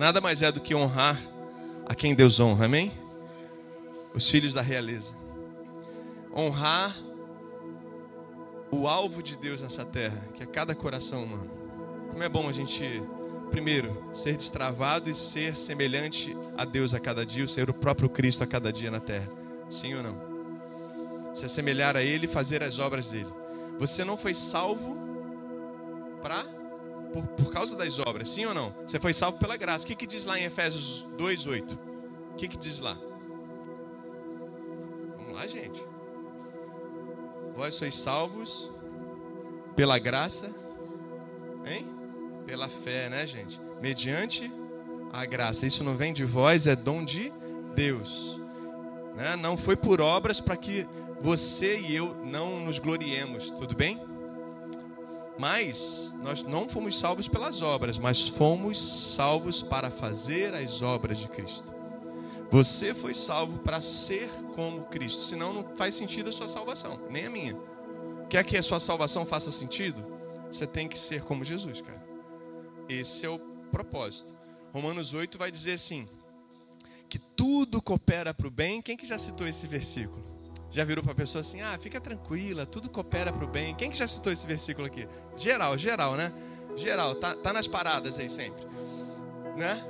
nada mais é do que honrar a quem Deus honra, amém? Os filhos da realeza. Honrar o alvo de Deus nessa terra, que é cada coração humano. Como é bom a gente, primeiro, ser destravado e ser semelhante a Deus a cada dia, ser o próprio Cristo a cada dia na terra. Sim ou não? Se assemelhar a Ele e fazer as obras dele. Você não foi salvo para por, por, causa das obras, sim ou não? Você foi salvo pela graça. O que, que diz lá em Efésios 2,8? O que, que diz lá? Vamos lá, gente. Vós sois salvos pela graça, hein? Pela fé, né, gente? Mediante a graça. Isso não vem de vós, é dom de Deus. Né? Não foi por obras para que você e eu não nos gloriemos, tudo bem? Mas nós não fomos salvos pelas obras, mas fomos salvos para fazer as obras de Cristo. Você foi salvo para ser como Cristo, senão não faz sentido a sua salvação, nem a minha. Quer que a sua salvação faça sentido? Você tem que ser como Jesus, cara. Esse é o propósito. Romanos 8 vai dizer assim: que tudo coopera para o bem. Quem que já citou esse versículo? Já virou para a pessoa assim: ah, fica tranquila, tudo coopera para o bem. Quem que já citou esse versículo aqui? Geral, geral, né? Geral, tá, tá nas paradas aí sempre, né?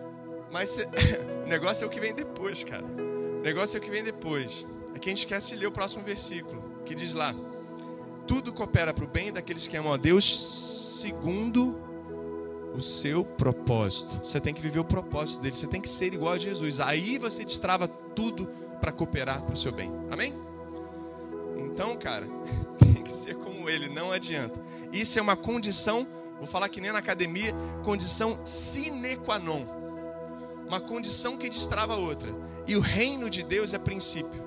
Mas cê, o negócio é o que vem depois, cara. O negócio é o que vem depois. É que a gente esquece de ler o próximo versículo, que diz lá: tudo coopera para o bem daqueles que amam a Deus segundo o seu propósito. Você tem que viver o propósito dele, você tem que ser igual a Jesus. Aí você destrava tudo para cooperar para o seu bem. Amém? Então, cara, tem que ser como ele, não adianta. Isso é uma condição, vou falar que nem na academia, condição sine qua non. Uma condição que destrava outra. E o reino de Deus é princípio.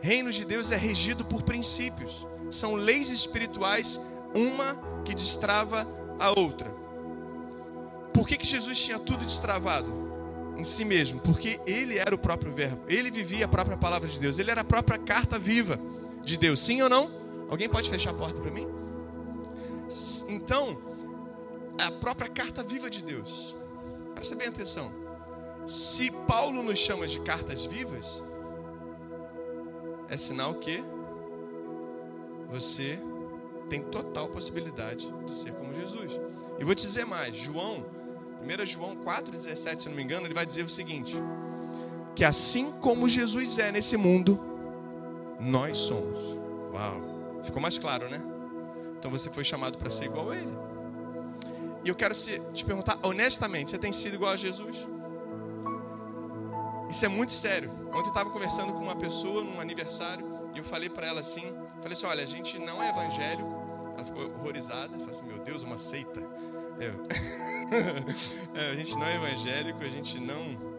Reino de Deus é regido por princípios. São leis espirituais, uma que destrava a outra. Por que, que Jesus tinha tudo destravado? Em si mesmo. Porque ele era o próprio Verbo. Ele vivia a própria palavra de Deus. Ele era a própria carta viva de Deus. Sim ou não? Alguém pode fechar a porta para mim? Então, a própria carta viva de Deus. Presta bem atenção. Se Paulo nos chama de cartas vivas, é sinal que você tem total possibilidade de ser como Jesus. E vou te dizer mais, João 1 João 4,17, se não me engano, ele vai dizer o seguinte: que assim como Jesus é nesse mundo, nós somos. Uau, ficou mais claro, né? Então você foi chamado para ser igual a Ele. E eu quero te perguntar honestamente: você tem sido igual a Jesus? Isso é muito sério. Ontem eu estava conversando com uma pessoa num aniversário e eu falei para ela assim: falei assim, olha, a gente não é evangélico. Ela ficou horrorizada, falou assim: meu Deus, uma seita. Eu. é, a gente não é evangélico, a gente não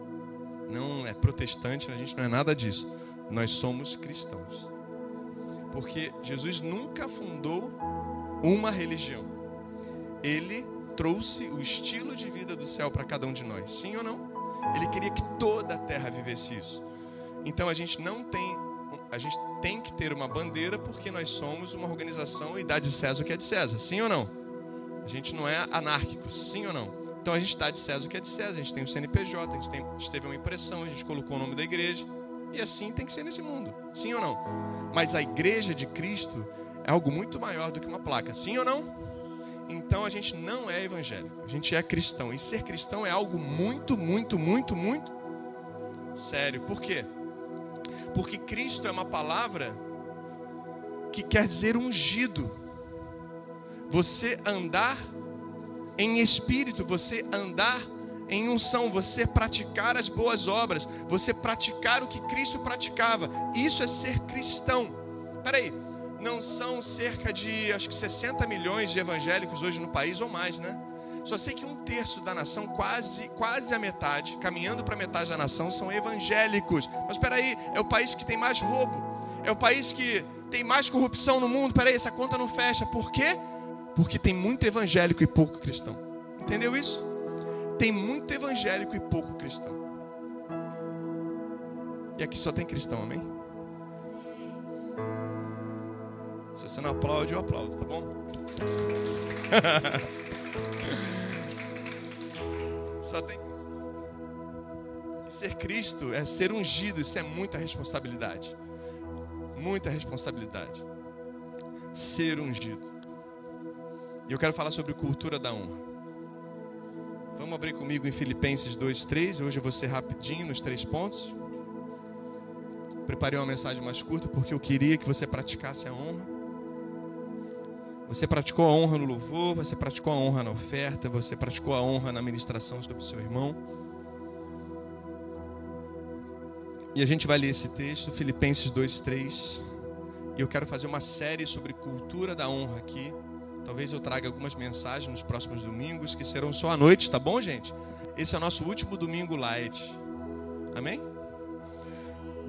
não é protestante, a gente não é nada disso. Nós somos cristãos. Porque Jesus nunca fundou uma religião. Ele trouxe o estilo de vida do céu para cada um de nós. Sim ou não? Ele queria que toda a terra vivesse isso. Então a gente não tem a gente tem que ter uma bandeira porque nós somos uma organização e dá de César o que é de César. Sim ou não? A gente não é anárquico, sim ou não? Então a gente dá de César o que é de César, a gente tem o CNPJ, a gente, tem, a gente teve uma impressão, a gente colocou o nome da igreja. E assim tem que ser nesse mundo, sim ou não? Mas a igreja de Cristo é algo muito maior do que uma placa, sim ou não? Então a gente não é evangélico, a gente é cristão. E ser cristão é algo muito, muito, muito, muito sério. Por quê? Porque Cristo é uma palavra que quer dizer ungido você andar em espírito, você andar em unção, você praticar as boas obras, você praticar o que Cristo praticava. Isso é ser cristão. Peraí, não são cerca de acho que 60 milhões de evangélicos hoje no país ou mais, né? Só sei que um terço da nação, quase, quase a metade, caminhando para metade da nação, são evangélicos. Mas espera aí, é o país que tem mais roubo, é o país que tem mais corrupção no mundo. Espera aí, essa conta não fecha. Por quê? Porque tem muito evangélico e pouco cristão. Entendeu isso? Tem muito evangélico e pouco cristão. E aqui só tem cristão, amém? Se você não aplaude, eu aplaudo, tá bom? só tem. Ser Cristo é ser ungido, isso é muita responsabilidade. Muita responsabilidade. Ser ungido. E eu quero falar sobre cultura da honra. Vamos abrir comigo em Filipenses 2:3. Hoje eu vou ser rapidinho nos três pontos. Preparei uma mensagem mais curta porque eu queria que você praticasse a honra. Você praticou a honra no louvor, você praticou a honra na oferta, você praticou a honra na ministração sobre o seu irmão. E a gente vai ler esse texto, Filipenses 2:3. E eu quero fazer uma série sobre cultura da honra aqui. Talvez eu traga algumas mensagens nos próximos domingos que serão só à noite, tá bom, gente? Esse é o nosso último domingo light. Amém?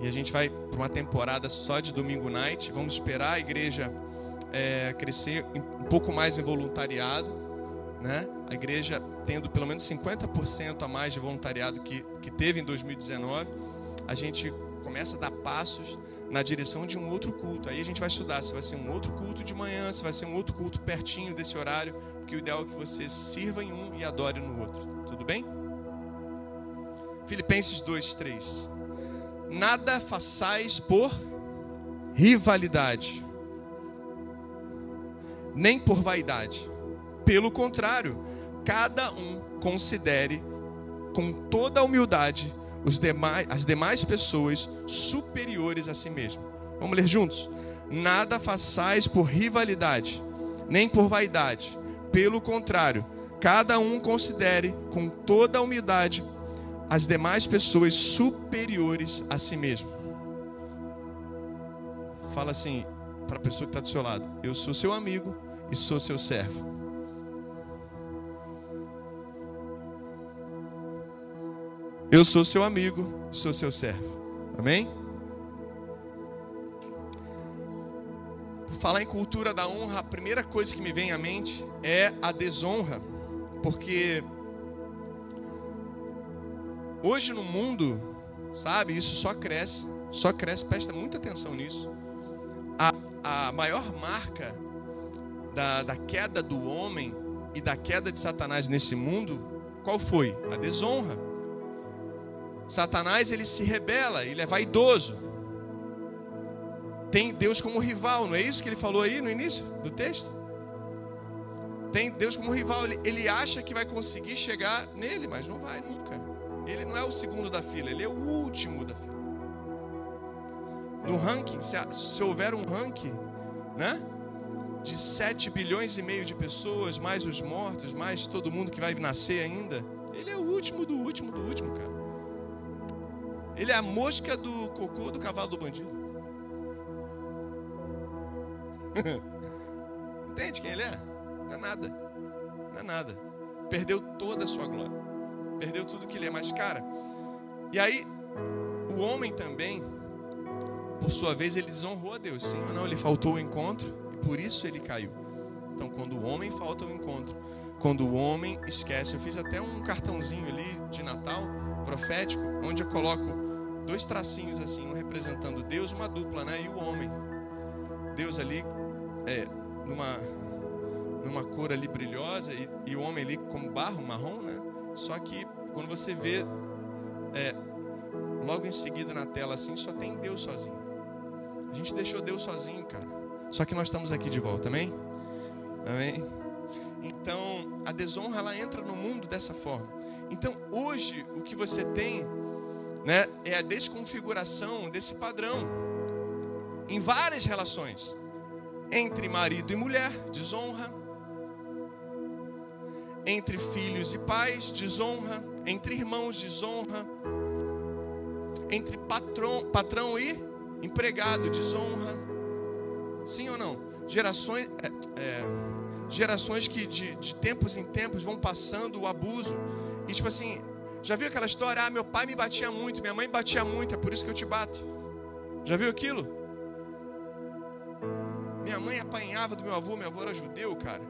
E a gente vai para uma temporada só de domingo night. Vamos esperar a igreja é, crescer um pouco mais em voluntariado, né? A igreja tendo pelo menos 50% a mais de voluntariado que, que teve em 2019, a gente começa a dar passos na direção de um outro culto. Aí a gente vai estudar se vai ser um outro culto de manhã, se vai ser um outro culto pertinho desse horário, porque o ideal é que você sirva em um e adore no outro. Tudo bem? Filipenses 2, 3. Nada façais por rivalidade, nem por vaidade. Pelo contrário, cada um considere com toda a humildade os demais, as demais pessoas superiores a si mesmo. Vamos ler juntos? Nada façais por rivalidade, nem por vaidade. Pelo contrário, cada um considere com toda a humildade as demais pessoas superiores a si mesmo. Fala assim para a pessoa que está do seu lado: Eu sou seu amigo e sou seu servo. Eu sou seu amigo, sou seu servo. Amém? Por falar em cultura da honra, a primeira coisa que me vem à mente é a desonra, porque hoje no mundo, sabe, isso só cresce, só cresce, presta muita atenção nisso. A, a maior marca da, da queda do homem e da queda de Satanás nesse mundo, qual foi? A desonra. Satanás ele se rebela, ele é vaidoso. Tem Deus como rival, não é isso que ele falou aí no início do texto? Tem Deus como rival, ele, ele acha que vai conseguir chegar nele, mas não vai nunca. Ele não é o segundo da fila, ele é o último da fila. No ranking, se, se houver um ranking, né? De 7 bilhões e meio de pessoas, mais os mortos, mais todo mundo que vai nascer ainda, ele é o último do último do último, cara. Ele é a mosca do cocô do cavalo do bandido. Entende quem ele é? Não é nada. Não é nada. Perdeu toda a sua glória. Perdeu tudo que ele é. Mas, cara, e aí, o homem também, por sua vez, ele desonrou a Deus. Sim ou não? Ele faltou o encontro e por isso ele caiu. Então, quando o homem falta o encontro, quando o homem esquece, eu fiz até um cartãozinho ali de Natal profético, onde eu coloco dois tracinhos assim, um representando Deus, uma dupla, né? E o homem. Deus ali é, numa numa cor ali brilhosa e, e o homem ali como barro marrom, né? Só que quando você vê é, logo em seguida na tela assim, só tem Deus sozinho. A gente deixou Deus sozinho, cara. Só que nós estamos aqui de volta, amém? Amém? Então, a desonra ela entra no mundo dessa forma. Então, hoje o que você tem né, é a desconfiguração desse padrão em várias relações entre marido e mulher, desonra, entre filhos e pais, desonra, entre irmãos, desonra, entre patrão, patrão e empregado, desonra. Sim ou não? Gerações, é, é, gerações que de, de tempos em tempos vão passando o abuso. E tipo assim, já viu aquela história? Ah, meu pai me batia muito, minha mãe batia muito, é por isso que eu te bato. Já viu aquilo? Minha mãe apanhava do meu avô, meu avô era judeu, cara.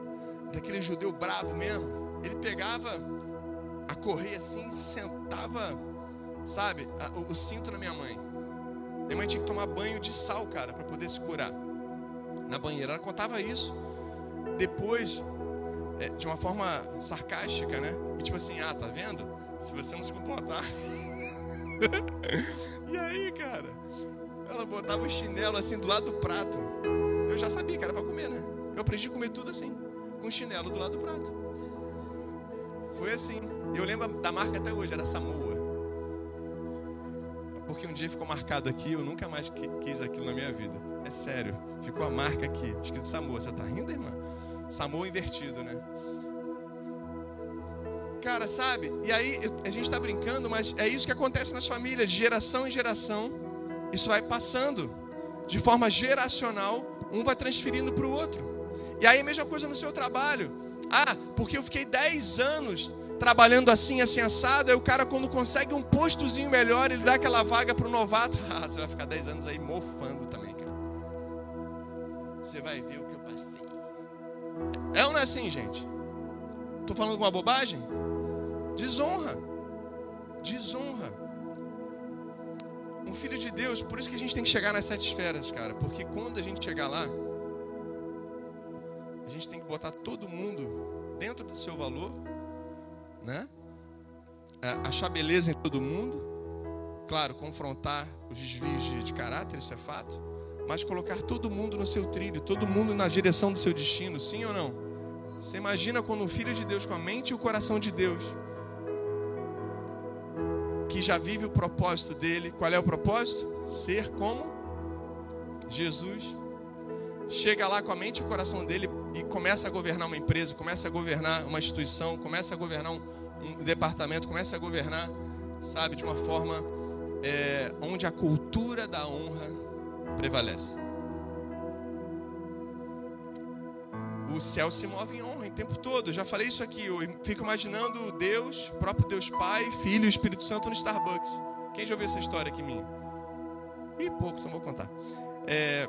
Daquele judeu brabo mesmo. Ele pegava a correia assim, sentava, sabe, o, o cinto na minha mãe. Minha mãe tinha que tomar banho de sal, cara, para poder se curar. Na banheira. Ela contava isso. Depois, é, de uma forma sarcástica, né? E tipo assim, ah, tá vendo? Se você não se comportar. e aí, cara, ela botava o chinelo assim do lado do prato. Eu já sabia que era para comer, né? Eu aprendi a comer tudo assim, com chinelo do lado do prato. Foi assim. Eu lembro da marca até hoje, era Samoa. Porque um dia ficou marcado aqui, eu nunca mais quis aquilo na minha vida. É sério, ficou a marca aqui, escrito Samoa. Você tá rindo, irmã? Samoa invertido, né? Cara, sabe? E aí a gente está brincando, mas é isso que acontece nas famílias, de geração em geração. Isso vai passando de forma geracional, um vai transferindo para o outro. E aí a mesma coisa no seu trabalho. Ah, porque eu fiquei 10 anos trabalhando assim, assim, assado, aí o cara quando consegue um postozinho melhor, ele dá aquela vaga para o novato. Ah, você vai ficar 10 anos aí mofando também, cara. Você vai ver o que. É ou não é assim, gente? Estou falando uma bobagem? Desonra. Desonra. Um filho de Deus, por isso que a gente tem que chegar nas sete esferas, cara. Porque quando a gente chegar lá, a gente tem que botar todo mundo dentro do seu valor, né? É, achar beleza em todo mundo. Claro, confrontar os desvios de, de caráter, isso é fato. Mas colocar todo mundo no seu trilho, todo mundo na direção do seu destino, sim ou não? Você imagina quando um filho de Deus com a mente e o coração de Deus que já vive o propósito dele. Qual é o propósito? Ser como Jesus. Chega lá com a mente e o coração dele e começa a governar uma empresa, começa a governar uma instituição, começa a governar um, um departamento, começa a governar, sabe, de uma forma é, onde a cultura da honra prevalece. o céu se move em honra o tempo todo. Eu já falei isso aqui. Eu fico imaginando Deus, próprio Deus Pai, Filho e Espírito Santo no Starbucks. Quem já ouviu essa história aqui minha? Ih, pouco, só vou contar. É,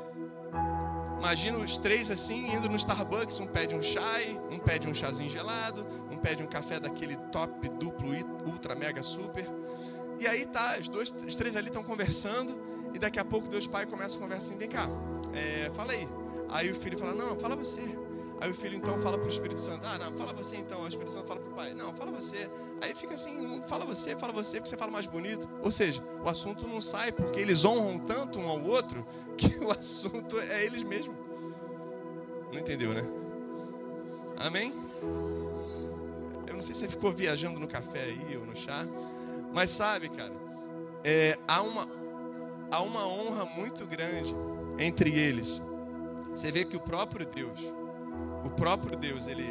imagina os três assim, indo no Starbucks. Um pede um chai, um pede um chazinho gelado, um pede um café daquele top, duplo, ultra, mega, super. E aí tá, os, dois, os três ali estão conversando. E daqui a pouco Deus Pai começa a conversa assim: vem cá, é, fala aí. Aí o filho fala: não, fala você. Aí o filho então fala para o Espírito Santo: Ah, não, fala você então. o Espírito Santo fala para o pai: Não, fala você. Aí fica assim: Fala você, fala você, porque você fala mais bonito. Ou seja, o assunto não sai porque eles honram tanto um ao outro que o assunto é eles mesmos. Não entendeu, né? Amém? Eu não sei se você ficou viajando no café aí ou no chá, mas sabe, cara, é, há, uma, há uma honra muito grande entre eles. Você vê que o próprio Deus o próprio Deus, ele,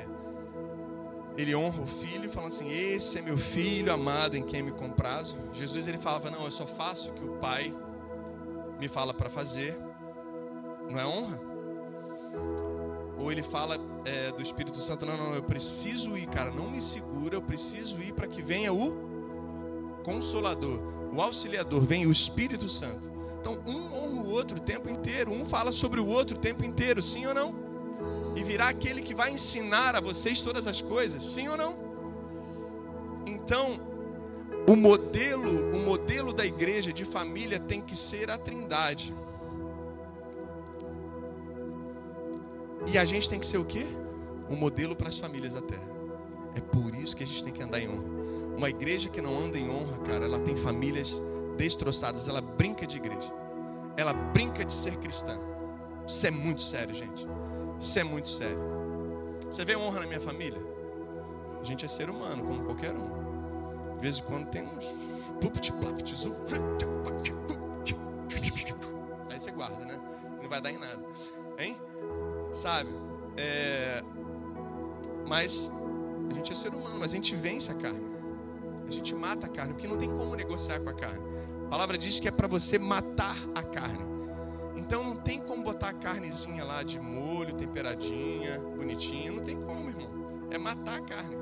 ele honra o filho, falando assim: Esse é meu filho amado em quem me comprazo. Jesus ele falava: Não, eu só faço o que o Pai me fala para fazer. Não é honra? Ou ele fala é, do Espírito Santo: Não, não, eu preciso ir, cara, não me segura, eu preciso ir para que venha o Consolador, o Auxiliador, venha o Espírito Santo. Então, um honra o outro o tempo inteiro, um fala sobre o outro o tempo inteiro, sim ou não? e virá aquele que vai ensinar a vocês todas as coisas, sim ou não? Então, o modelo, o modelo da igreja de família tem que ser a Trindade. E a gente tem que ser o quê? Um modelo para as famílias da terra. É por isso que a gente tem que andar em honra. Uma igreja que não anda em honra, cara, ela tem famílias destroçadas, ela brinca de igreja. Ela brinca de ser cristã. Isso é muito sério, gente. Isso é muito sério. Você vê honra na minha família? A gente é ser humano, como qualquer um. De vez em quando tem uns. Aí você guarda, né? Não vai dar em nada. Hein? Sabe? É... Mas a gente é ser humano, mas a gente vence a carne. A gente mata a carne, porque não tem como negociar com a carne. A palavra diz que é para você matar a carne. Então não tem como botar a carnezinha lá de molho, temperadinha, bonitinha. Não tem como, irmão. É matar a carne.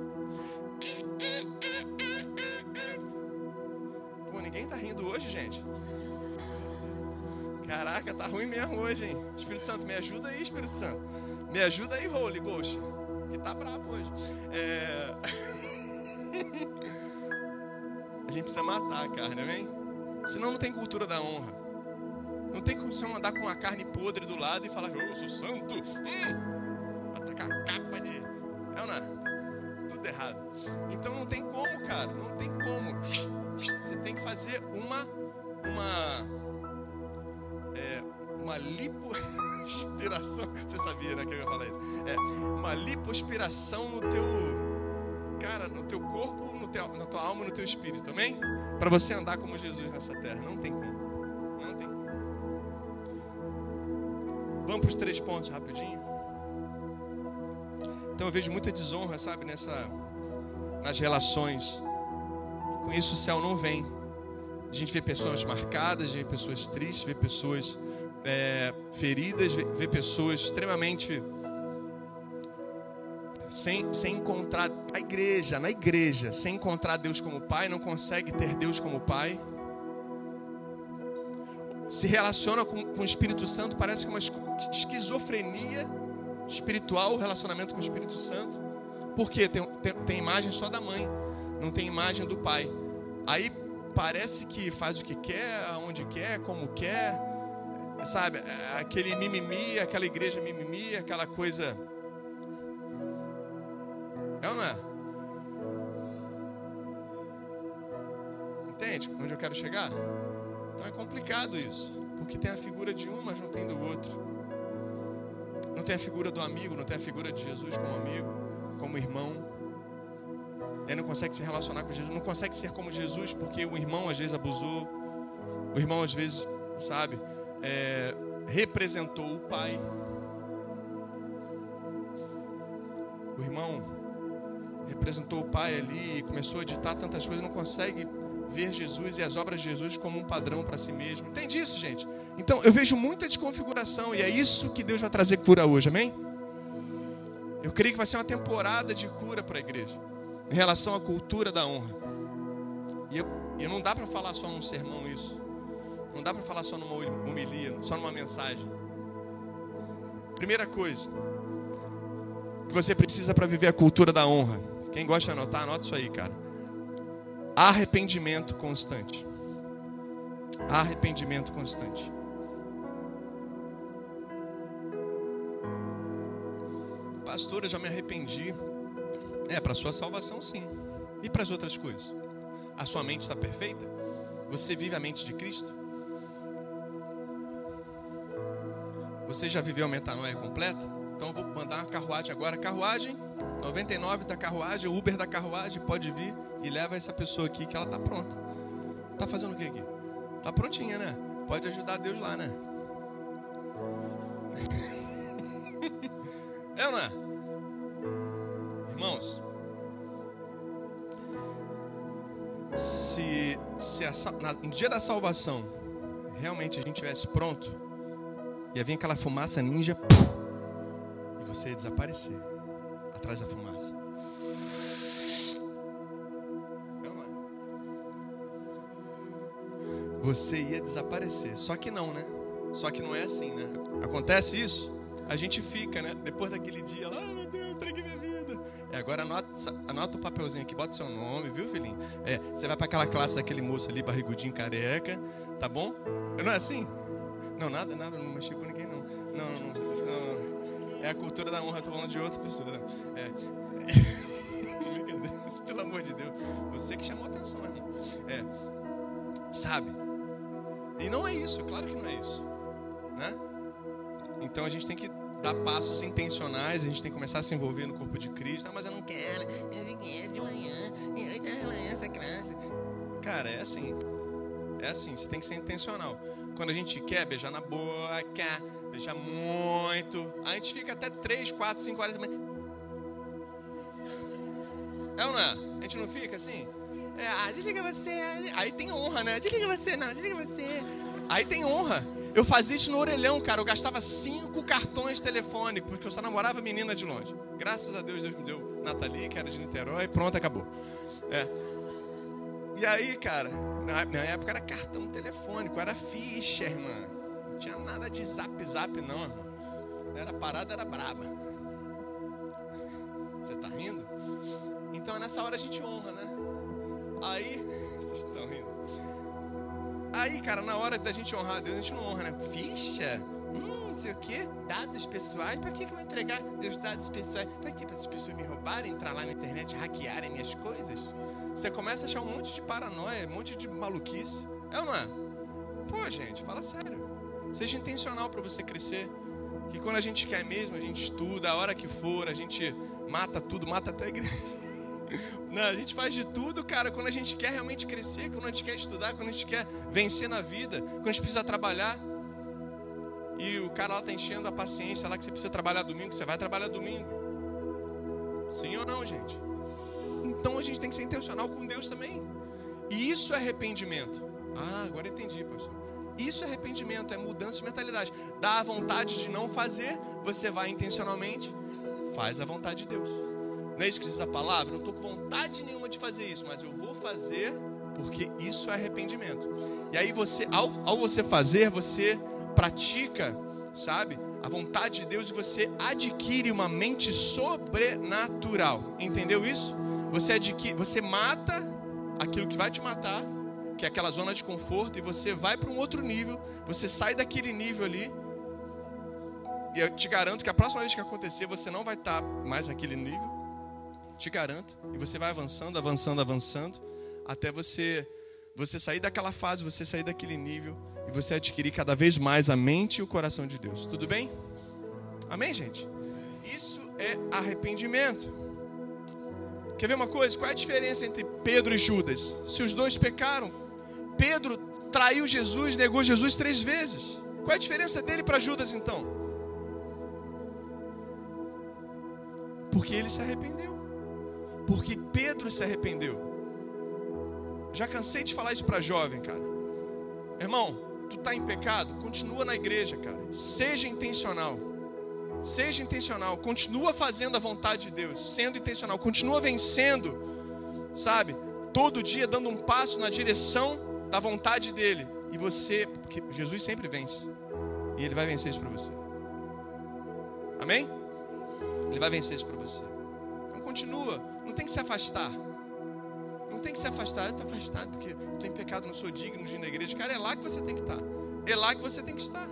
Pô, ninguém tá rindo hoje, gente. Caraca, tá ruim mesmo hoje, hein? Espírito Santo, me ajuda aí, Espírito Santo. Me ajuda aí, Holy Ghost. Que tá brabo hoje. É... a gente precisa matar a carne, amém? Senão não tem cultura da honra. Não tem como você andar com uma carne podre do lado e falar, oh, eu sou santo. Hum, atacar a capa de. Não é? Tudo errado. Então não tem como, cara. Não tem como. Você tem que fazer fazer uma uma é, uma lipoaspiração. Você sabia, né, que eu ia falar isso? É, uma lipoaspiração no teu cara, no teu corpo, no teu, na tua alma, no teu espírito, amém? Para você andar como Jesus nessa terra, não tem como. Não tem como. Vamos para os três pontos rapidinho. Então eu vejo muita desonra, sabe, nessa nas relações. Com isso o céu não vem. A gente vê pessoas marcadas, a gente vê pessoas tristes, vê pessoas é, feridas, vê, vê pessoas extremamente sem, sem encontrar a igreja, na igreja, sem encontrar Deus como Pai, não consegue ter Deus como Pai. Se relaciona com, com o Espírito Santo, parece que é uma esquizofrenia espiritual o relacionamento com o Espírito Santo. Porque tem, tem, tem imagem só da mãe, não tem imagem do pai. Aí parece que faz o que quer, aonde quer, como quer, sabe? Aquele mimimi, aquela igreja mimimi, aquela coisa. É ou não é? Entende onde eu quero chegar? Então é complicado isso, porque tem a figura de um, mas não tem do outro. Não tem a figura do amigo, não tem a figura de Jesus como amigo, como irmão. Ele não consegue se relacionar com Jesus, não consegue ser como Jesus, porque o irmão às vezes abusou, o irmão às vezes, sabe, é, representou o pai. O irmão representou o pai ali e começou a ditar tantas coisas, não consegue ver Jesus e as obras de Jesus como um padrão para si mesmo. Entende isso, gente? Então eu vejo muita desconfiguração e é isso que Deus vai trazer cura hoje, amém? Eu creio que vai ser uma temporada de cura para a igreja em relação à cultura da honra. E, eu, e não dá para falar só num sermão isso. Não dá para falar só numa homilia, só numa mensagem. Primeira coisa que você precisa para viver a cultura da honra. Quem gosta de anotar, anota isso aí, cara. Arrependimento constante. Arrependimento constante. Pastor, eu já me arrependi. É, para sua salvação, sim. E para as outras coisas? A sua mente está perfeita? Você vive a mente de Cristo? Você já viveu a metanoia completa? Então eu vou mandar uma carruagem agora. Carruagem, 99 da carruagem, Uber da carruagem, pode vir e leva essa pessoa aqui que ela está pronta. Está fazendo o que aqui? Está prontinha, né? Pode ajudar Deus lá, né? é não é? Irmãos, se, se a, no dia da salvação realmente a gente estivesse pronto, ia vir aquela fumaça ninja e você ia desaparecer atrás da fumaça. Você ia desaparecer. Só que não, né? Só que não é assim, né? Acontece isso, a gente fica, né? Depois daquele dia lá, ah, meu Deus, entreguei minha vida. É, agora anota, anota o papelzinho aqui, bota seu nome, viu, filhinho? É, você vai para aquela classe daquele moço ali, barrigudinho careca, tá bom? Não é assim? Não, nada, nada, não mexi com ninguém, não. Não, não, não. É a cultura da honra, tô falando de outra pessoa. Né? É. Pelo amor de Deus. Você que chamou atenção, irmão. É. Sabe? E não é isso, claro que não é isso. Né? Então a gente tem que dar passos intencionais, a gente tem que começar a se envolver no corpo de Cristo. Ah, mas eu não quero, eu quero de manhã, de manhã essa classe. Cara, é assim. É assim, você tem que ser intencional. Quando a gente quer beijar na boca, beijar muito, a gente fica até 3, 4, 5 horas da. É ou não é? A gente não fica assim? É, ah, desliga você. Aí tem honra, né? Desliga você, não, desliga você. Aí tem honra. Eu fazia isso no orelhão, cara. Eu gastava cinco cartões telefônicos, porque eu só namorava menina de longe. Graças a Deus, Deus me deu Nathalie, que era de Niterói, pronto, acabou. É. E aí, cara, na minha época era cartão telefônico, era ficha, irmã. Não tinha nada de zap zap, não, irmão. Era parada, era braba. Você tá rindo? Então nessa hora a gente honra, né? Aí, vocês estão rindo. Aí, cara, na hora da gente honrar a Deus, a gente não honra, né? Ficha? Hum, não sei o quê. Dados pessoais? Pra que, que eu vou entregar meus dados pessoais? Pra que? Para as pessoas me roubarem, entrar lá na internet, hackearem minhas coisas? Você começa a achar um monte de paranoia, um monte de maluquice. É ou não é? Pô, gente, fala sério. Seja intencional para você crescer. Que quando a gente quer mesmo, a gente estuda, a hora que for, a gente mata tudo, mata até a igreja. Não, a gente faz de tudo, cara, quando a gente quer realmente crescer, quando a gente quer estudar, quando a gente quer vencer na vida, quando a gente precisa trabalhar. E o cara lá está enchendo a paciência lá que você precisa trabalhar domingo, você vai trabalhar domingo. Sim ou não, gente? Então a gente tem que ser intencional com Deus também. E isso é arrependimento. Ah, agora entendi, pastor. Isso é arrependimento, é mudança de mentalidade. Dá a vontade de não fazer, você vai intencionalmente, faz a vontade de Deus. Não é isso que diz a palavra? Não estou com vontade nenhuma de fazer isso, mas eu vou fazer porque isso é arrependimento. E aí você, ao, ao você fazer, você pratica, sabe, a vontade de Deus e você adquire uma mente sobrenatural. Entendeu isso? Você adquire, você mata aquilo que vai te matar, que é aquela zona de conforto, e você vai para um outro nível, você sai daquele nível ali. E eu te garanto que a próxima vez que acontecer, você não vai estar mais naquele nível. Te garanto. E você vai avançando, avançando, avançando, até você você sair daquela fase, você sair daquele nível e você adquirir cada vez mais a mente e o coração de Deus. Tudo bem? Amém, gente? Isso é arrependimento. Quer ver uma coisa? Qual é a diferença entre Pedro e Judas? Se os dois pecaram, Pedro traiu Jesus, negou Jesus três vezes. Qual é a diferença dele para Judas então? Porque ele se arrependeu. Porque Pedro se arrependeu. Já cansei de falar isso para jovem, cara. Irmão, tu tá em pecado, continua na igreja, cara. Seja intencional. Seja intencional, continua fazendo a vontade de Deus, sendo intencional, continua vencendo, sabe? Todo dia dando um passo na direção da vontade dele. E você, porque Jesus sempre vence. E ele vai vencer isso para você. Amém? Ele vai vencer isso para você. Então continua, não tem que se afastar. Não tem que se afastar, eu estou afastado porque eu estou em pecado, não sou digno de ir na igreja. Cara, é lá que você tem que estar. É lá que você tem que estar.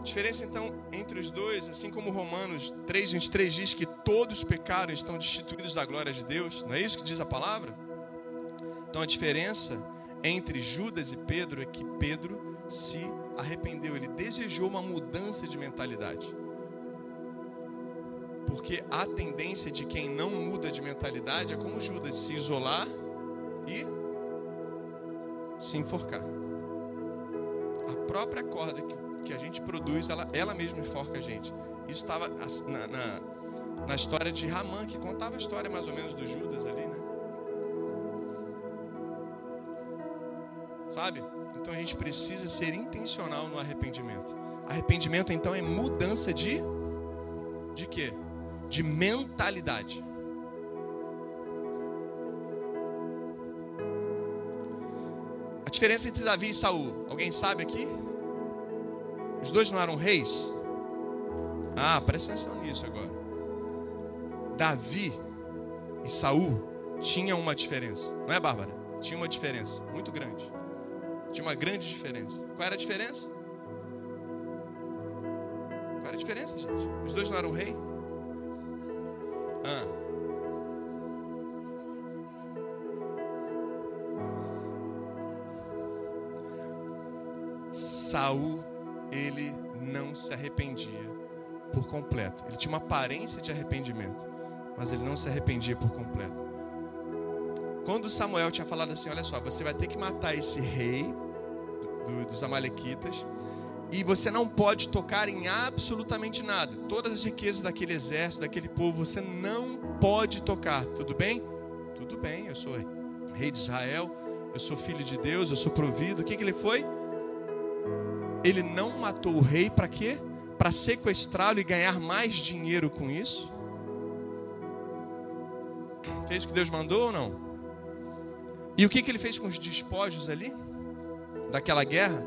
A diferença então entre os dois, assim como Romanos 3, 23 diz que todos pecaram e estão destituídos da glória de Deus, não é isso que diz a palavra? Então a diferença entre Judas e Pedro é que Pedro se arrependeu, ele desejou uma mudança de mentalidade. Porque a tendência de quem não muda de mentalidade é como Judas, se isolar e se enforcar. A própria corda que, que a gente produz, ela, ela mesma enforca a gente. Isso estava na, na, na, história de Ramã, que contava a história mais ou menos do Judas ali, né? Sabe? Então a gente precisa ser intencional no arrependimento. Arrependimento então é mudança de de quê? De mentalidade. A diferença entre Davi e Saul, alguém sabe aqui? Os dois não eram reis? Ah, presta atenção nisso agora. Davi e Saul tinham uma diferença, não é, Bárbara? Tinha uma diferença muito grande. Tinha uma grande diferença. Qual era a diferença? Qual era a diferença, gente? Os dois não eram rei? Ah. Saul, ele não se arrependia por completo. Ele tinha uma aparência de arrependimento, mas ele não se arrependia por completo. Quando Samuel tinha falado assim: Olha só, você vai ter que matar esse rei do, dos Amalequitas, e você não pode tocar em absolutamente nada. Todas as riquezas daquele exército, daquele povo, você não pode tocar. Tudo bem? Tudo bem, eu sou rei de Israel, eu sou filho de Deus, eu sou provido. O que, que ele foi? Ele não matou o rei para quê? Para sequestrá-lo e ganhar mais dinheiro com isso? Fez o que Deus mandou ou não? E o que, que ele fez com os despojos ali? Daquela guerra?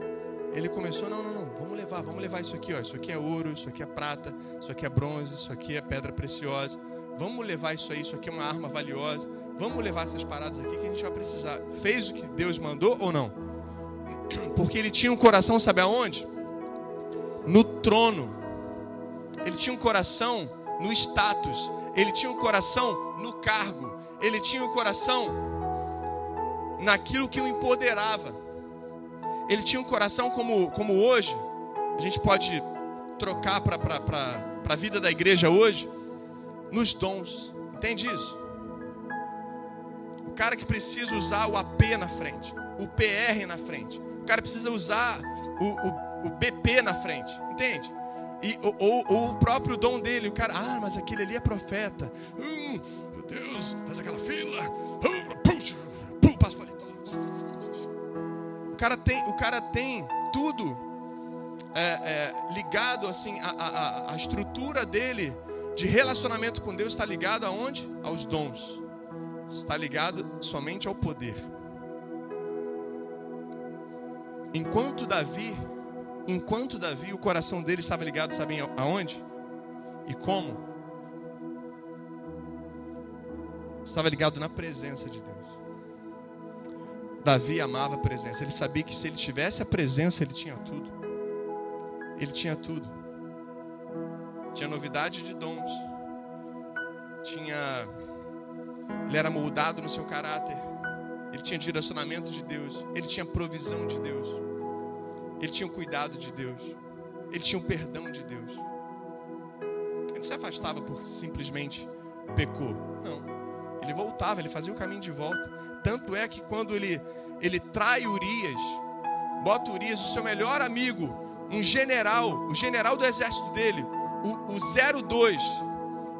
Ele começou, não, não, não, vamos levar, vamos levar isso aqui, ó. Isso aqui é ouro, isso aqui é prata, isso aqui é bronze, isso aqui é pedra preciosa. Vamos levar isso aí, isso aqui é uma arma valiosa. Vamos levar essas paradas aqui que a gente vai precisar. Fez o que Deus mandou ou não? Porque ele tinha um coração, sabe aonde? No trono. Ele tinha um coração no status. ele tinha um coração no cargo, ele tinha um coração naquilo que o empoderava. Ele tinha um coração como, como hoje, a gente pode trocar para a vida da igreja hoje, nos dons. Entende isso? O cara que precisa usar o AP na frente, o PR na frente, o cara precisa usar o, o, o BP na frente, entende? E, ou, ou, o próprio dom dele, o cara, ah, mas aquele ali é profeta. Hum, meu Deus, faz aquela fila. Hum, puxa, passa paletó. O cara tem, o cara tem tudo é, é, ligado assim, a, a, a estrutura dele de relacionamento com Deus está ligado aonde? Aos dons. Está ligado somente ao poder. Enquanto Davi enquanto Davi, o coração dele estava ligado, sabem aonde? E como? Estava ligado na presença de Deus. Davi amava a presença. Ele sabia que se ele tivesse a presença, ele tinha tudo. Ele tinha tudo. Tinha novidade de dons. Tinha ele era moldado no seu caráter. Ele tinha direcionamento de Deus. Ele tinha provisão de Deus. Ele tinha o cuidado de Deus. Ele tinha o perdão de Deus. Ele não se afastava por simplesmente pecou. Não. Ele voltava, ele fazia o caminho de volta. Tanto é que quando ele, ele trai Urias, bota Urias, o seu melhor amigo, um general, o general do exército dele, o, o 02,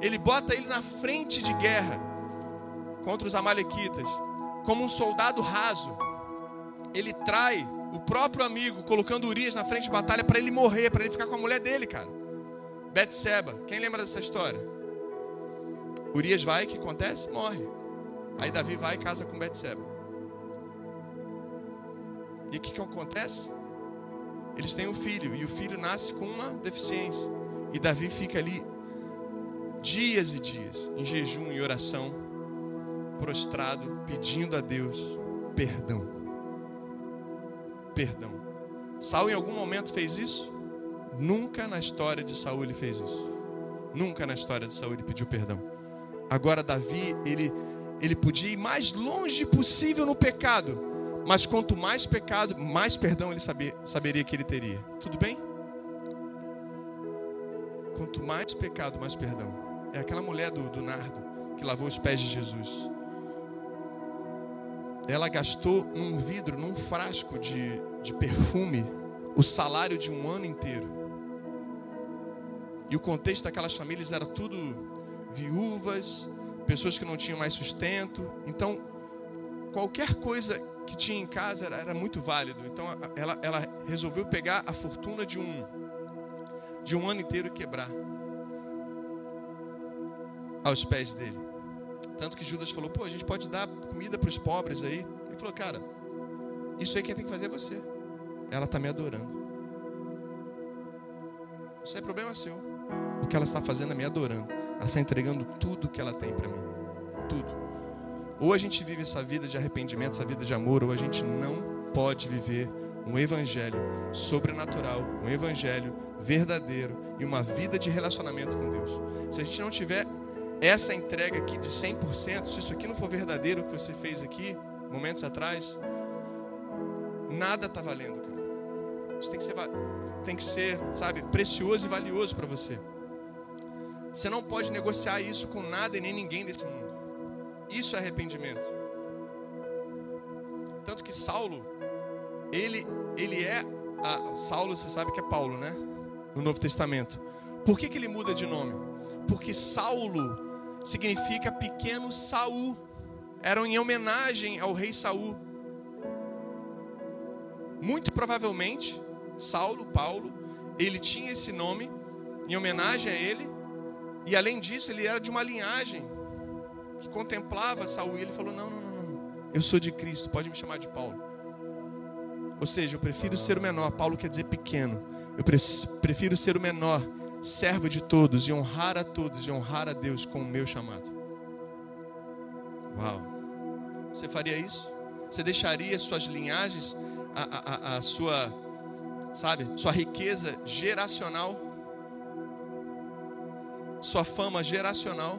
ele bota ele na frente de guerra contra os Amalequitas, como um soldado raso. Ele trai o próprio amigo colocando Urias na frente de batalha para ele morrer, para ele ficar com a mulher dele, cara. Betseba. Quem lembra dessa história? Urias vai, o que acontece? Morre. Aí Davi vai e casa com Betseba. E o que, que acontece? Eles têm um filho, e o filho nasce com uma deficiência. E Davi fica ali dias e dias, em jejum e oração, prostrado, pedindo a Deus perdão perdão. Saul em algum momento fez isso? Nunca na história de Saul ele fez isso. Nunca na história de Saul ele pediu perdão. Agora Davi, ele ele podia ir mais longe possível no pecado, mas quanto mais pecado, mais perdão ele saber, saberia que ele teria. Tudo bem? Quanto mais pecado, mais perdão. É aquela mulher do, do nardo que lavou os pés de Jesus ela gastou num vidro, num frasco de, de perfume, o salário de um ano inteiro. E o contexto daquelas famílias era tudo viúvas, pessoas que não tinham mais sustento. Então, qualquer coisa que tinha em casa era, era muito válido. Então, ela, ela resolveu pegar a fortuna de um, de um ano inteiro e quebrar aos pés dele. Tanto que Judas falou: pô, a gente pode dar comida para os pobres aí. Ele falou: cara, isso aí quem tem que fazer é você. Ela está me adorando. Isso é problema seu. O que ela está fazendo é me adorando. Ela está entregando tudo que ela tem para mim. Tudo. Ou a gente vive essa vida de arrependimento, essa vida de amor, ou a gente não pode viver um evangelho sobrenatural, um evangelho verdadeiro e uma vida de relacionamento com Deus. Se a gente não tiver essa entrega aqui de 100%, se isso aqui não for verdadeiro que você fez aqui, momentos atrás, nada está valendo, cara. Isso tem que ser, tem que ser, sabe, precioso e valioso para você. Você não pode negociar isso com nada e nem ninguém desse mundo. Isso é arrependimento. Tanto que Saulo, ele, ele é. A, Saulo, você sabe que é Paulo, né? No Novo Testamento. Por que, que ele muda de nome? Porque Saulo significa pequeno Saul. Eram em homenagem ao rei Saul. Muito provavelmente, Saulo, Paulo, ele tinha esse nome em homenagem a ele, e além disso, ele era de uma linhagem que contemplava Saul, e ele falou: "Não, não, não, não. Eu sou de Cristo, pode me chamar de Paulo". Ou seja, eu prefiro ser o menor. Paulo quer dizer pequeno. Eu prefiro ser o menor servo de todos e honrar a todos e honrar a Deus com o meu chamado. Uau! Você faria isso? Você deixaria suas linhagens, a, a, a sua, sabe, sua riqueza geracional, sua fama geracional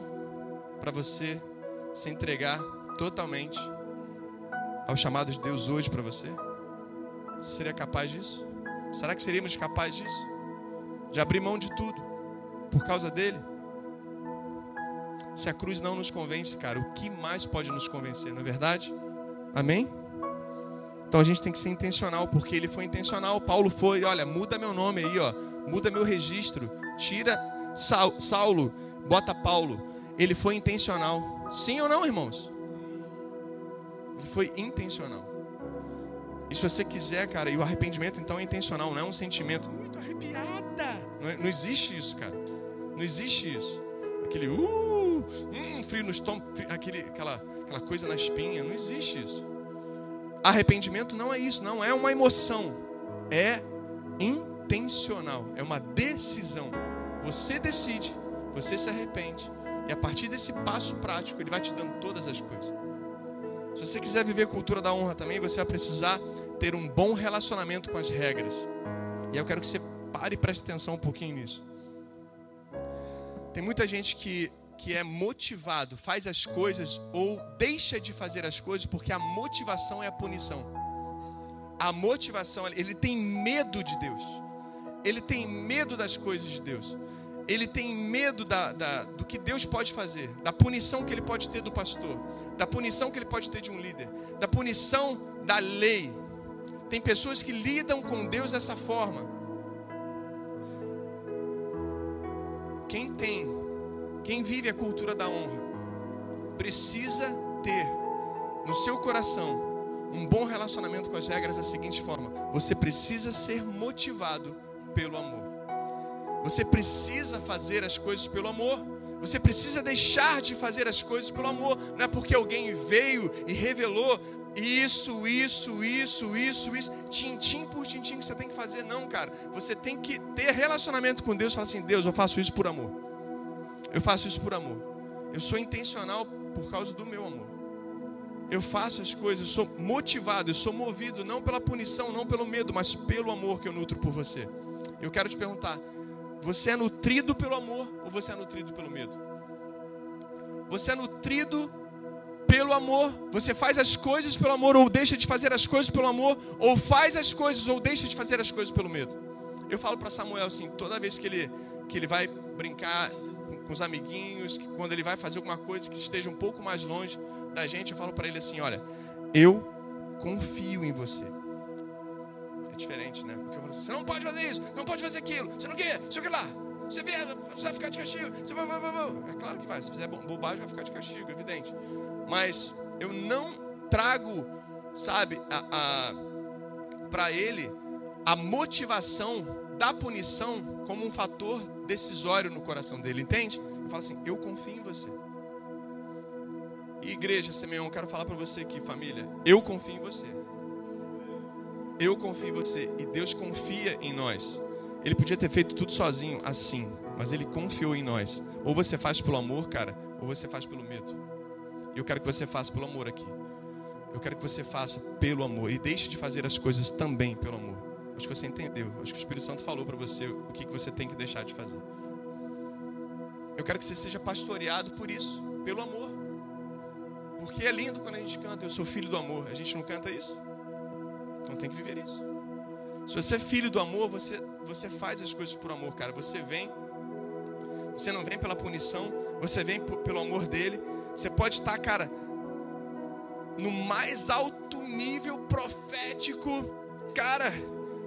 para você se entregar totalmente ao chamado de Deus hoje para você? Você seria capaz disso? Será que seríamos capazes disso? De abrir mão de tudo por causa dele? Se a cruz não nos convence, cara, o que mais pode nos convencer, não é verdade? Amém? Então a gente tem que ser intencional, porque ele foi intencional. Paulo foi, olha, muda meu nome aí, ó, muda meu registro, tira Saulo, bota Paulo. Ele foi intencional. Sim ou não, irmãos? Ele foi intencional. E se você quiser, cara, e o arrependimento então é intencional, não é um sentimento muito arrepiada. Não, é, não existe isso, cara. Não existe isso. Aquele uh, hum, frio no estômago, aquele, aquela, aquela coisa na espinha. Não existe isso. Arrependimento não é isso, não é uma emoção. É intencional, é uma decisão. Você decide, você se arrepende. E a partir desse passo prático, ele vai te dando todas as coisas. Se você quiser viver cultura da honra também, você vai precisar ter um bom relacionamento com as regras. E eu quero que você pare e preste atenção um pouquinho nisso. Tem muita gente que, que é motivado, faz as coisas ou deixa de fazer as coisas porque a motivação é a punição. A motivação, ele tem medo de Deus. Ele tem medo das coisas de Deus. Ele tem medo da, da, do que Deus pode fazer, da punição que ele pode ter do pastor, da punição que ele pode ter de um líder, da punição da lei. Tem pessoas que lidam com Deus dessa forma. Quem tem, quem vive a cultura da honra, precisa ter no seu coração um bom relacionamento com as regras da seguinte forma: você precisa ser motivado pelo amor. Você precisa fazer as coisas pelo amor. Você precisa deixar de fazer as coisas pelo amor. Não é porque alguém veio e revelou isso, isso, isso, isso, isso, tintim por tintim que você tem que fazer, não, cara. Você tem que ter relacionamento com Deus falar assim: Deus, eu faço isso por amor. Eu faço isso por amor. Eu sou intencional por causa do meu amor. Eu faço as coisas, eu sou motivado, eu sou movido não pela punição, não pelo medo, mas pelo amor que eu nutro por você. Eu quero te perguntar: você é nutrido pelo amor ou você é nutrido pelo medo? Você é nutrido pelo amor. Você faz as coisas pelo amor ou deixa de fazer as coisas pelo amor, ou faz as coisas ou deixa de fazer as coisas pelo medo. Eu falo para Samuel assim, toda vez que ele que ele vai brincar com, os amiguinhos, que quando ele vai fazer alguma coisa que esteja um pouco mais longe da gente, eu falo para ele assim, olha, eu confio em você. É diferente, né? Porque eu falo assim, você não pode fazer isso, não pode fazer aquilo, você não quer, você quer lá. Você, vai ficar de castigo. Vai, vai, vai, vai. É claro que vai. Se fizer bobagem, vai ficar de castigo, evidente mas eu não trago, sabe, para ele a motivação da punição como um fator decisório no coração dele, entende? Eu falo assim: eu confio em você. E igreja, Simeão, quero falar para você aqui, família. Eu confio em você. Eu confio em você. E Deus confia em nós. Ele podia ter feito tudo sozinho, assim. Mas Ele confiou em nós. Ou você faz pelo amor, cara, ou você faz pelo medo. Eu quero que você faça pelo amor aqui. Eu quero que você faça pelo amor. E deixe de fazer as coisas também pelo amor. Acho que você entendeu. Acho que o Espírito Santo falou para você o que você tem que deixar de fazer. Eu quero que você seja pastoreado por isso, pelo amor. Porque é lindo quando a gente canta, eu sou filho do amor. A gente não canta isso? Então tem que viver isso. Se você é filho do amor, você, você faz as coisas por amor, cara. Você vem, você não vem pela punição, você vem pelo amor dele. Você pode estar, cara, no mais alto nível profético, cara,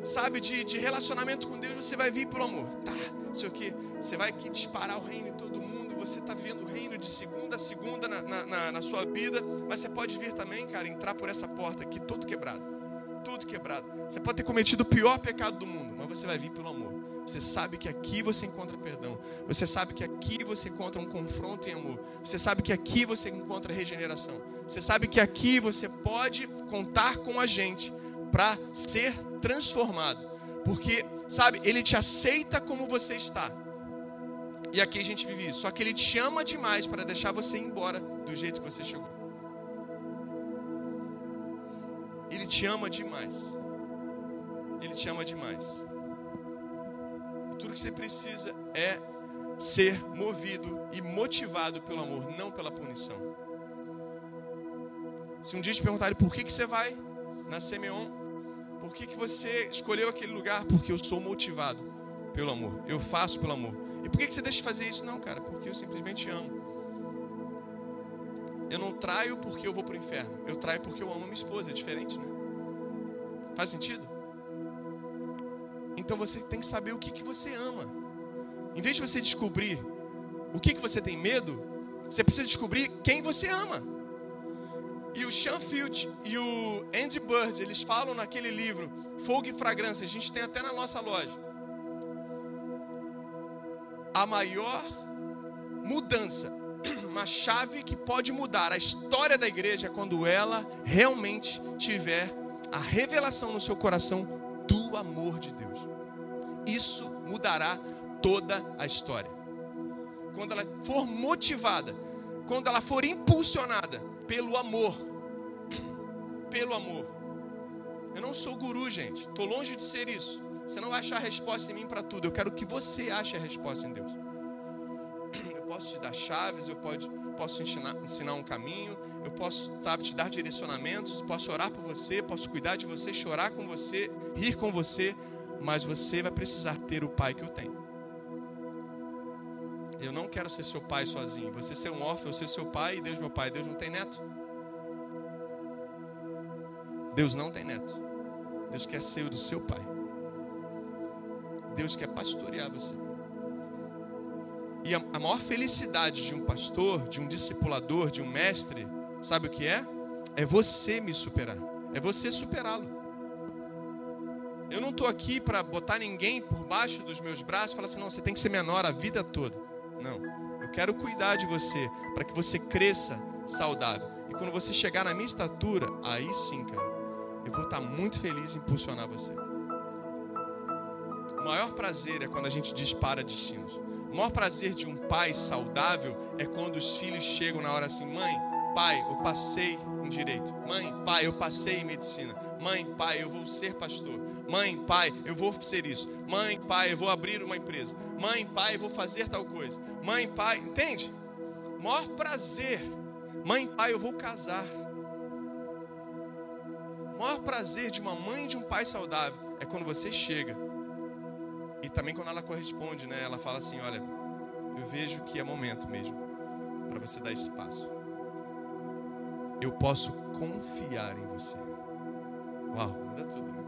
sabe, de, de relacionamento com Deus, você vai vir pelo amor. Tá, sei o que, você vai aqui disparar o reino em todo mundo, você está vendo o reino de segunda a segunda na, na, na sua vida, mas você pode vir também, cara, entrar por essa porta aqui todo quebrado. Tudo quebrado. Você pode ter cometido o pior pecado do mundo, mas você vai vir pelo amor. Você sabe que aqui você encontra perdão. Você sabe que aqui você encontra um confronto em amor. Você sabe que aqui você encontra regeneração. Você sabe que aqui você pode contar com a gente para ser transformado. Porque, sabe, ele te aceita como você está. E aqui a gente vive isso. Só que ele te ama demais para deixar você ir embora do jeito que você chegou. Ele te ama demais. Ele te ama demais tudo que você precisa é ser movido e motivado pelo amor, não pela punição. Se um dia te perguntarem por que, que você vai na Semeon, por que, que você escolheu aquele lugar? Porque eu sou motivado pelo amor, eu faço pelo amor. E por que, que você deixa de fazer isso? Não, cara, porque eu simplesmente amo. Eu não traio porque eu vou para o inferno, eu traio porque eu amo minha esposa, é diferente, né? Faz sentido? Então você tem que saber o que, que você ama. Em vez de você descobrir o que, que você tem medo, você precisa descobrir quem você ama. E o Sean Field e o Andy Bird, eles falam naquele livro, Fogo e Fragrância, a gente tem até na nossa loja. A maior mudança, uma chave que pode mudar a história da igreja é quando ela realmente tiver a revelação no seu coração do amor de Deus. Isso mudará toda a história. Quando ela for motivada, quando ela for impulsionada pelo amor, pelo amor. Eu não sou guru, gente. Estou longe de ser isso. Você não vai achar a resposta em mim para tudo. Eu quero que você ache a resposta em Deus. Eu posso te dar chaves, eu pode, posso ensinar, ensinar um caminho, eu posso, sabe, te dar direcionamentos, posso orar por você, posso cuidar de você, chorar com você, rir com você, mas você vai precisar ter o pai que eu tenho. Eu não quero ser seu pai sozinho. Você ser um órfão, eu ser seu pai e Deus meu pai. Deus não tem neto. Deus não tem neto. Deus quer ser o do seu pai. Deus quer pastorear você. E a, a maior felicidade de um pastor, de um discipulador, de um mestre, sabe o que é? É você me superar. É você superá-lo. Eu não estou aqui para botar ninguém por baixo dos meus braços e falar assim, não, você tem que ser menor a vida toda. Não. Eu quero cuidar de você para que você cresça saudável. E quando você chegar na minha estatura, aí sim, cara, eu vou estar muito feliz em impulsionar você. O maior prazer é quando a gente dispara destinos. O maior prazer de um pai saudável é quando os filhos chegam na hora assim, mãe, pai, eu passei em direito. Mãe, pai, eu passei em medicina. Mãe, pai, eu vou ser pastor. Mãe, pai, eu vou ser isso. Mãe, pai, eu vou abrir uma empresa. Mãe, pai, eu vou fazer tal coisa. Mãe, pai, entende? Maior prazer. Mãe, pai, eu vou casar. O maior prazer de uma mãe e de um pai saudável é quando você chega. E também quando ela corresponde, né? Ela fala assim: Olha, eu vejo que é momento mesmo para você dar esse passo. Eu posso confiar em você. Uau, muda tudo, né?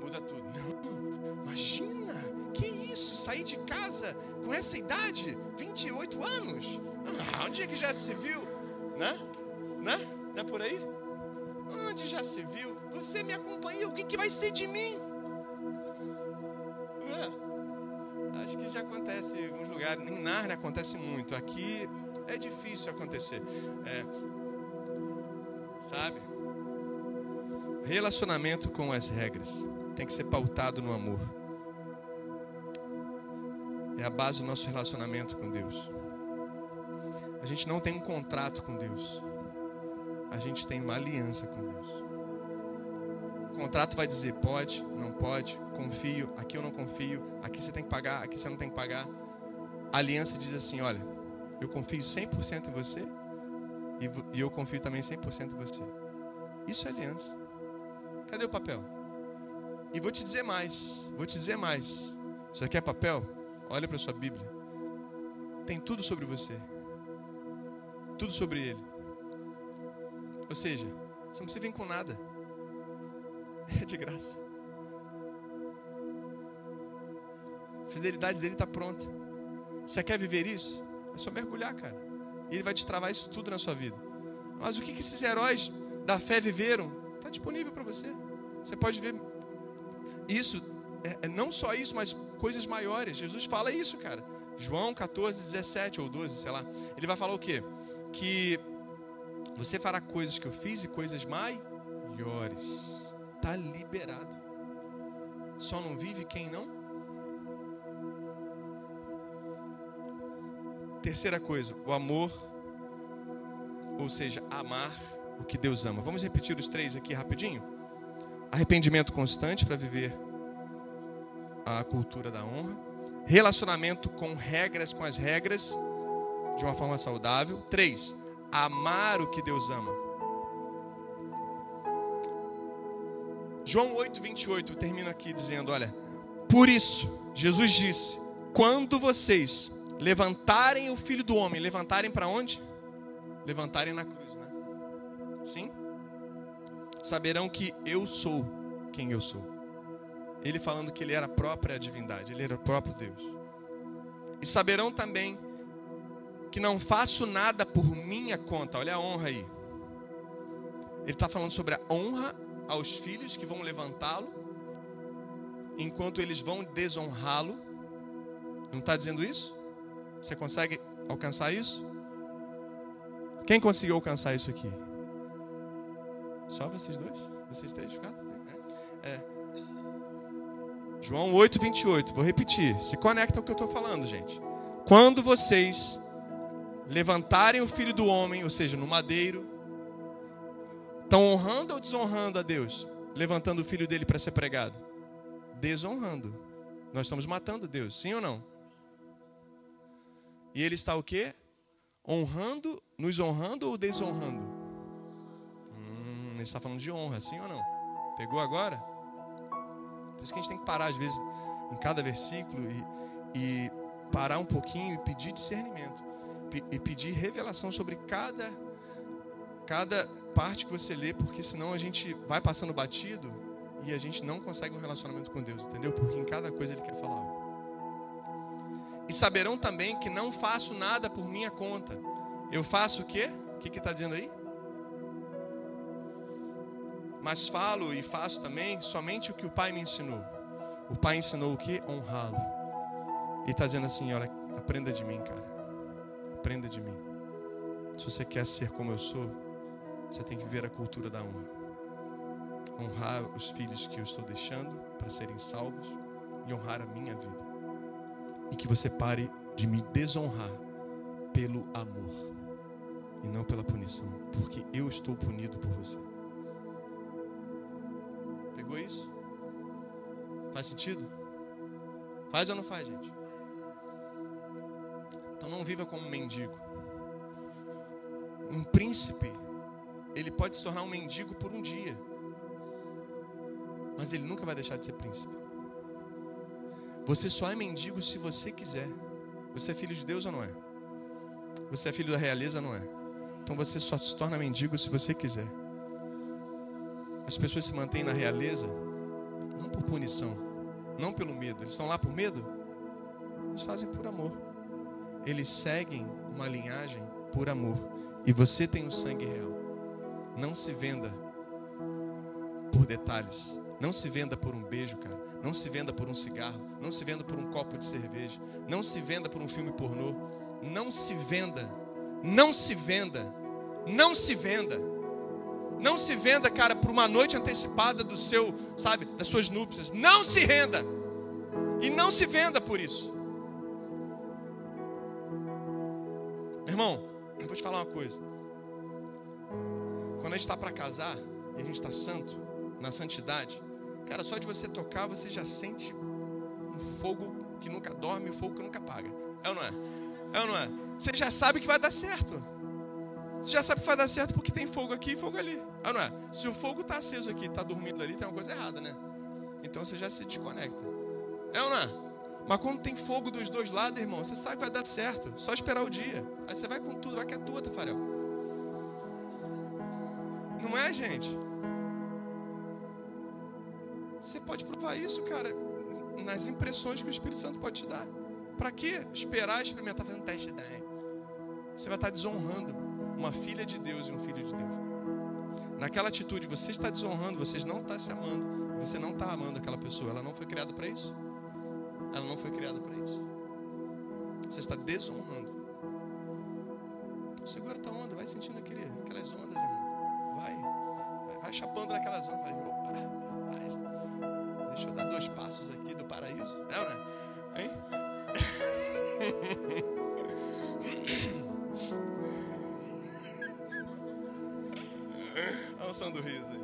Muda tudo. Não, imagina, que isso? Sair de casa com essa idade, 28 anos? Ah, onde é que já se viu? Né? Né? Não é por aí? Onde já se viu? Você me acompanha, o que, que vai ser de mim? Não é? Acho que já acontece em alguns lugares. Em Narnia acontece muito. Aqui é difícil acontecer. É, sabe? Relacionamento com as regras tem que ser pautado no amor. É a base do nosso relacionamento com Deus. A gente não tem um contrato com Deus. A gente tem uma aliança com Deus. O contrato vai dizer pode, não pode, confio, aqui eu não confio, aqui você tem que pagar, aqui você não tem que pagar. A aliança diz assim: olha, eu confio 100% em você e eu confio também 100% em você. Isso é aliança. Cadê o papel? E vou te dizer mais, vou te dizer mais. Você quer papel? Olha para sua Bíblia. Tem tudo sobre você. Tudo sobre ele. Ou seja, você não precisa vir com nada. É de graça. A fidelidade dele está pronta. Você quer viver isso? É só mergulhar, cara. E ele vai destravar isso tudo na sua vida. Mas o que, esses heróis da fé viveram? Está disponível para você. Você pode ver isso, é, é, não só isso, mas coisas maiores. Jesus fala isso, cara. João 14, 17 ou 12, sei lá. Ele vai falar o quê? Que você fará coisas que eu fiz e coisas maiores. Está liberado. Só não vive quem não? Terceira coisa, o amor, ou seja, amar o que Deus ama. Vamos repetir os três aqui rapidinho? Arrependimento constante para viver a cultura da honra. relacionamento com regras, com as regras, de uma forma saudável. Três, amar o que Deus ama. João 8, 28, eu termino aqui dizendo: Olha, por isso, Jesus disse: quando vocês levantarem o filho do homem, levantarem para onde? Levantarem na cruz, né? Sim? Saberão que eu sou quem eu sou. Ele falando que ele era a própria divindade, ele era o próprio Deus. E saberão também que não faço nada por minha conta. Olha a honra aí. Ele está falando sobre a honra aos filhos que vão levantá-lo, enquanto eles vão desonrá-lo. Não está dizendo isso? Você consegue alcançar isso? Quem conseguiu alcançar isso aqui? Só vocês dois? Vocês três? É. João 8, 28. Vou repetir. Se conecta ao que eu estou falando, gente. Quando vocês levantarem o filho do homem, ou seja, no madeiro, estão honrando ou desonrando a Deus? Levantando o filho dele para ser pregado? Desonrando. Nós estamos matando Deus, sim ou não? E ele está o quê? Honrando, nos honrando ou desonrando? Hum, ele está falando de honra, sim ou não? Pegou agora? Por isso que a gente tem que parar, às vezes, em cada versículo e, e parar um pouquinho e pedir discernimento. E pedir revelação sobre cada, cada parte que você lê, porque senão a gente vai passando batido e a gente não consegue um relacionamento com Deus, entendeu? Porque em cada coisa Ele quer falar. E saberão também que não faço nada por minha conta. Eu faço o quê? O que está dizendo aí? Mas falo e faço também somente o que o Pai me ensinou. O Pai ensinou o que? Honrá-lo. E está dizendo assim: olha, aprenda de mim, cara. Aprenda de mim. Se você quer ser como eu sou, você tem que viver a cultura da honra. Honrar os filhos que eu estou deixando para serem salvos e honrar a minha vida. E que você pare de me desonrar pelo amor e não pela punição, porque eu estou punido por você. Pegou isso? Faz sentido? Faz ou não faz, gente? Então não viva como um mendigo. Um príncipe, ele pode se tornar um mendigo por um dia, mas ele nunca vai deixar de ser príncipe. Você só é mendigo se você quiser. Você é filho de Deus ou não é? Você é filho da realeza ou não é? Então você só se torna mendigo se você quiser. As pessoas se mantêm na realeza não por punição, não pelo medo. Eles estão lá por medo? Eles fazem por amor. Eles seguem uma linhagem por amor. E você tem o sangue real. Não se venda por detalhes. Não se venda por um beijo, cara. Não se venda por um cigarro. Não se venda por um copo de cerveja. Não se venda por um filme pornô. Não se venda. Não se venda. Não se venda. Não se venda, cara, por uma noite antecipada do seu, sabe, das suas núpcias. Não se renda. E não se venda por isso. Irmão, eu vou te falar uma coisa. Quando a gente está para casar e a gente está santo, na santidade, cara, só de você tocar você já sente um fogo que nunca dorme, um fogo que nunca apaga. É ou não é? É ou não é? Você já sabe que vai dar certo. Você já sabe que vai dar certo porque tem fogo aqui e fogo ali. Ah, não é? Se o fogo está aceso aqui, está dormindo ali, tem uma coisa errada, né? Então você já se desconecta. É ou não é? Mas quando tem fogo dos dois lados, irmão, você sabe que vai dar certo. Só esperar o dia. Aí você vai com tudo, vai que é tua, Tafarel. Não é, gente? Você pode provar isso, cara, nas impressões que o Espírito Santo pode te dar. Para que esperar experimentar fazendo teste ideia? Você vai estar desonrando uma filha de Deus e um filho de Deus. Naquela atitude, você está desonrando, você não está se amando, você não está amando aquela pessoa, ela não foi criada para isso. Ela não foi criada para isso. Você está desonrando. Segura tua onda, vai sentindo aquele, aquelas ondas, irmão. Vai, vai chapando naquela zona. Falei, opa, rapaz, deixa eu dar dois passos aqui do paraíso. É não, né? Hein? Olha o som do riso aí.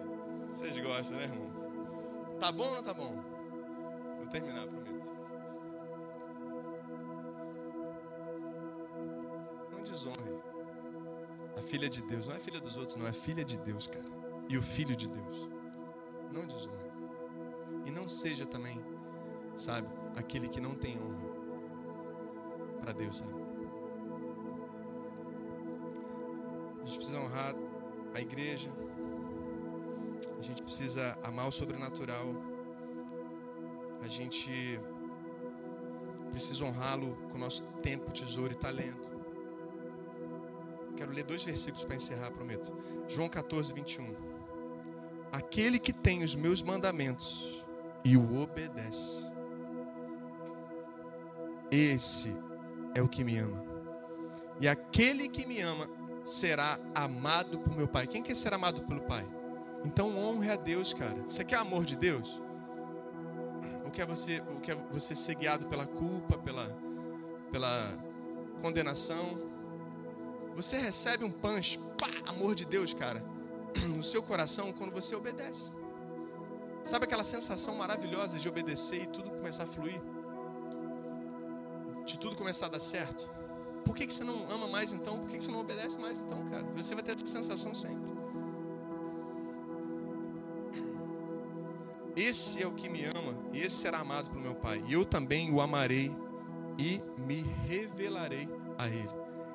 Vocês gostam, né, irmão? Tá bom ou não tá bom? Vou terminar, prometo. Não desonre. A filha de Deus não é filha dos outros, não é filha de Deus, cara. E o filho de Deus. Não desonre. E não seja também, sabe, aquele que não tem honra para Deus, sabe? A gente precisa honrar a igreja. A gente precisa amar o sobrenatural. A gente precisa honrá-lo com o nosso tempo, tesouro e talento. Quero ler dois versículos para encerrar, prometo. João 14, 21. Aquele que tem os meus mandamentos e o obedece, esse é o que me ama. E aquele que me ama será amado por meu Pai. Quem quer ser amado pelo Pai? Então honre a Deus, cara. Você quer amor de Deus? Ou quer você, ou quer você ser guiado pela culpa, pela, pela condenação? Você recebe um punch, pá, amor de Deus, cara, no seu coração quando você obedece. Sabe aquela sensação maravilhosa de obedecer e tudo começar a fluir? De tudo começar a dar certo? Por que, que você não ama mais então? Por que, que você não obedece mais então, cara? Você vai ter essa sensação sempre. Esse é o que me ama, e esse será amado pelo meu Pai. E eu também o amarei e me revelarei a Ele.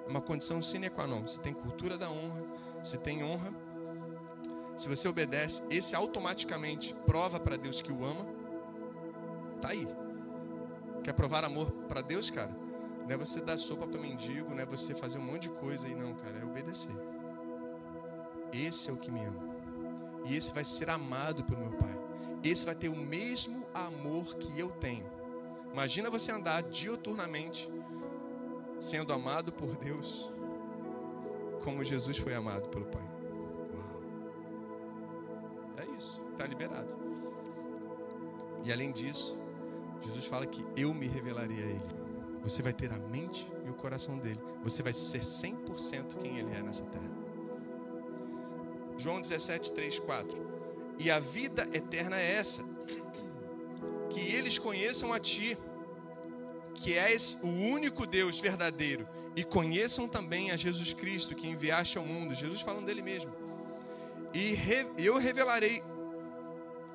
É uma condição sine qua non. Se tem cultura da honra, se tem honra, se você obedece, esse automaticamente prova para Deus que o ama. Tá aí. Quer provar amor para Deus, cara? Não é você dar sopa para mendigo, não é você fazer um monte de coisa aí, não, cara. É obedecer. Esse é o que me ama. E esse vai ser amado pelo meu Pai. Esse vai ter o mesmo amor que eu tenho. Imagina você andar dioturnamente sendo amado por Deus, como Jesus foi amado pelo Pai. Está liberado. E além disso, Jesus fala que eu me revelaria a Ele. Você vai ter a mente e o coração dele. Você vai ser 100% quem Ele é nessa terra. João 17, 3, 4. E a vida eterna é essa: que eles conheçam a Ti, que és o único Deus verdadeiro, e conheçam também a Jesus Cristo, que enviaste ao mundo. Jesus falando dele mesmo. E eu revelarei,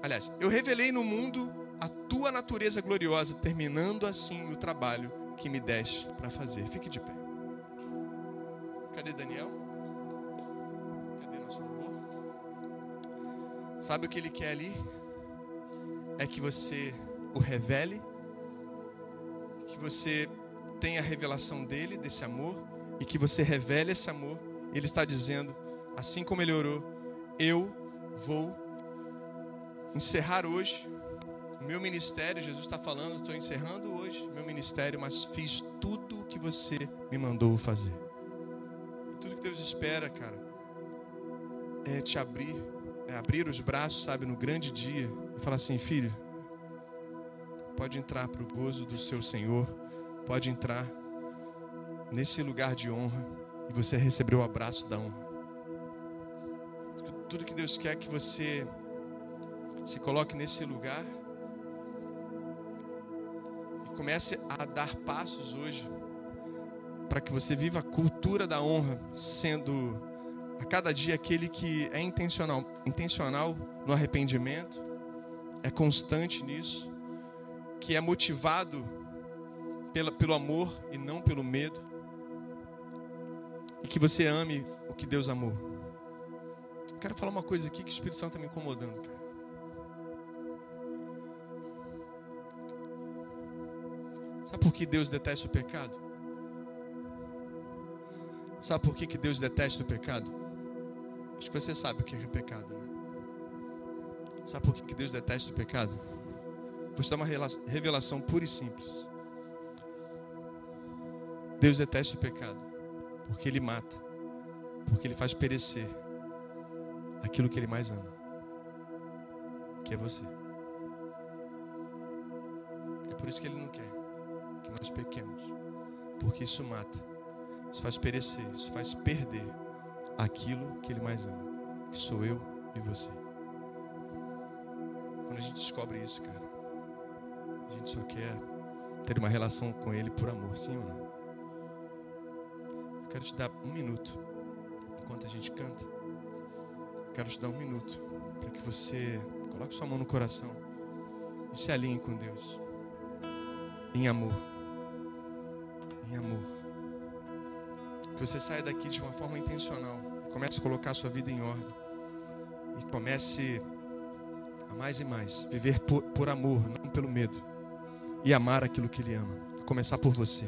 aliás, eu revelei no mundo a tua natureza gloriosa, terminando assim o trabalho que me deste para fazer. Fique de pé. Cadê Daniel? Sabe o que ele quer ali? É que você o revele, que você tenha a revelação dele, desse amor, e que você revele esse amor. Ele está dizendo, assim como ele orou, eu vou encerrar hoje meu ministério. Jesus está falando, estou encerrando hoje meu ministério, mas fiz tudo o que você me mandou fazer. Tudo que Deus espera, cara, é te abrir é abrir os braços, sabe, no grande dia e falar assim: filho, pode entrar para o gozo do seu Senhor, pode entrar nesse lugar de honra e você receber o abraço da honra. Tudo que Deus quer que você se coloque nesse lugar e comece a dar passos hoje para que você viva a cultura da honra, sendo a cada dia aquele que é intencional, intencional no arrependimento, é constante nisso, que é motivado pela, pelo amor e não pelo medo, e que você ame o que Deus amou. Eu quero falar uma coisa aqui que o Espírito Santo está me incomodando, cara. Sabe por que Deus detesta o pecado? Sabe por que, que Deus detesta o pecado? Acho que você sabe o que é pecado. Né? Sabe por que Deus detesta o pecado? Vou te dar uma revelação pura e simples. Deus detesta o pecado porque Ele mata, porque Ele faz perecer aquilo que Ele mais ama, que é você. É por isso que Ele não quer que nós pequemos, porque isso mata, isso faz perecer, isso faz perder aquilo que Ele mais ama, que sou eu e você. Quando a gente descobre isso, cara, a gente só quer ter uma relação com Ele por amor, sim ou não? Eu quero te dar um minuto, enquanto a gente canta. Quero te dar um minuto para que você coloque sua mão no coração e se alinhe com Deus em amor. Em amor. Que você saia daqui de uma forma intencional. Comece a colocar sua vida em ordem. E comece a mais e mais viver por, por amor, não pelo medo. E amar aquilo que Ele ama. Começar por você.